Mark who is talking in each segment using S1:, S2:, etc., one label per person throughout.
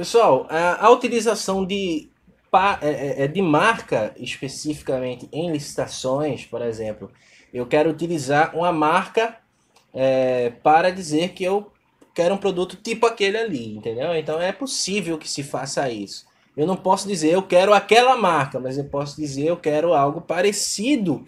S1: Pessoal, a, utilização de, é, é, é, de marca especificamente em licitações, por exemplo, eu quero utilizar uma marca é, para dizer que eu quero um produto tipo aquele ali, entendeu? Então é possível que se faça isso. Eu não posso dizer eu quero aquela marca, mas eu posso dizer eu quero algo parecido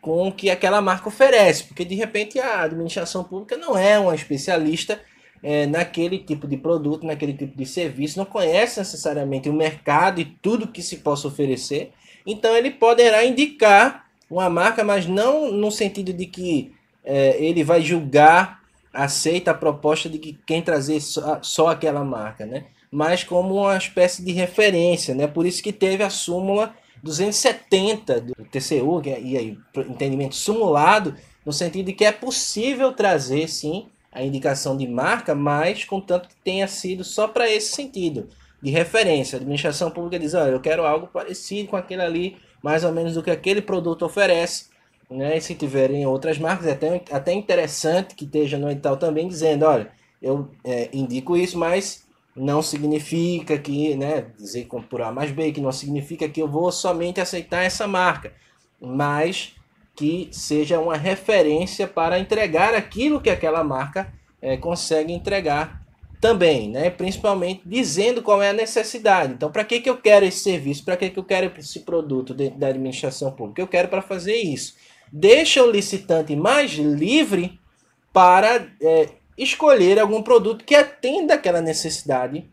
S1: com o que aquela marca oferece, porque de repente a administração pública não é uma especialista é, naquele tipo de produto, naquele tipo de serviço, não conhece necessariamente o mercado e tudo que se possa oferecer, então ele poderá indicar uma marca, mas não no sentido de que é, ele vai julgar, aceita a proposta de que quem trazer só, só aquela marca, né? mas como uma espécie de referência, né? Por isso que teve a súmula 270 do TCU, que é, e aí, entendimento simulado, no sentido de que é possível trazer, sim, a indicação de marca, mas contanto que tenha sido só para esse sentido, de referência. A administração pública diz, olha, eu quero algo parecido com aquele ali, mais ou menos do que aquele produto oferece, né? E se tiverem outras marcas, é até, até interessante que esteja no edital também dizendo, olha, eu é, indico isso, mas não significa que, né, dizer por A mais B, que não significa que eu vou somente aceitar essa marca, mas que seja uma referência para entregar aquilo que aquela marca é, consegue entregar também, né? principalmente dizendo qual é a necessidade. Então, para que, que eu quero esse serviço? Para que, que eu quero esse produto dentro da administração pública? Eu quero para fazer isso. Deixa o licitante mais livre para é, escolher algum produto que atenda aquela necessidade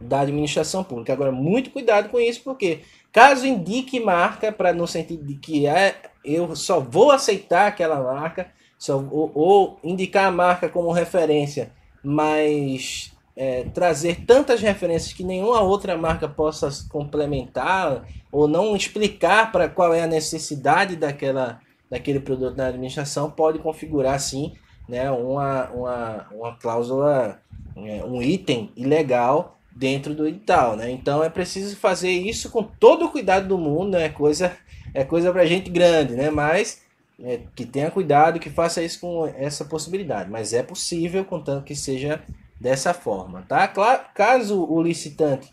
S1: da administração pública. Agora, muito cuidado com isso, porque caso indique marca, para no sentido de que é, eu só vou aceitar aquela marca, só, ou, ou indicar a marca como referência, mas é, trazer tantas referências que nenhuma outra marca possa complementar ou não explicar para qual é a necessidade daquela, daquele produto na administração, pode configurar sim né, uma, uma, uma cláusula, é, um item ilegal dentro do edital, né? Então é preciso fazer isso com todo o cuidado do mundo, é né? coisa é coisa para gente grande, né? Mas é, que tenha cuidado, que faça isso com essa possibilidade. Mas é possível, contanto que seja dessa forma, tá? Claro, caso o licitante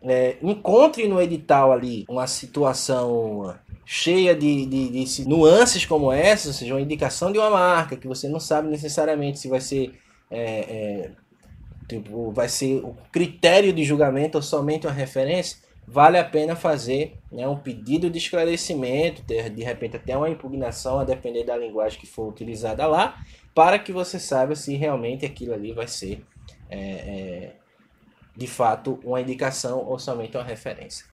S1: é, encontre no edital ali uma situação cheia de, de, de, nuances como essa, ou seja, uma indicação de uma marca que você não sabe necessariamente se vai ser é, é, tipo, vai ser o critério de julgamento ou somente uma referência, vale a pena fazer né, um pedido de esclarecimento, ter, de repente até uma impugnação, a depender da linguagem que for utilizada lá, para que você saiba se realmente aquilo ali vai ser é, é de fato uma indicação ou somente uma referência.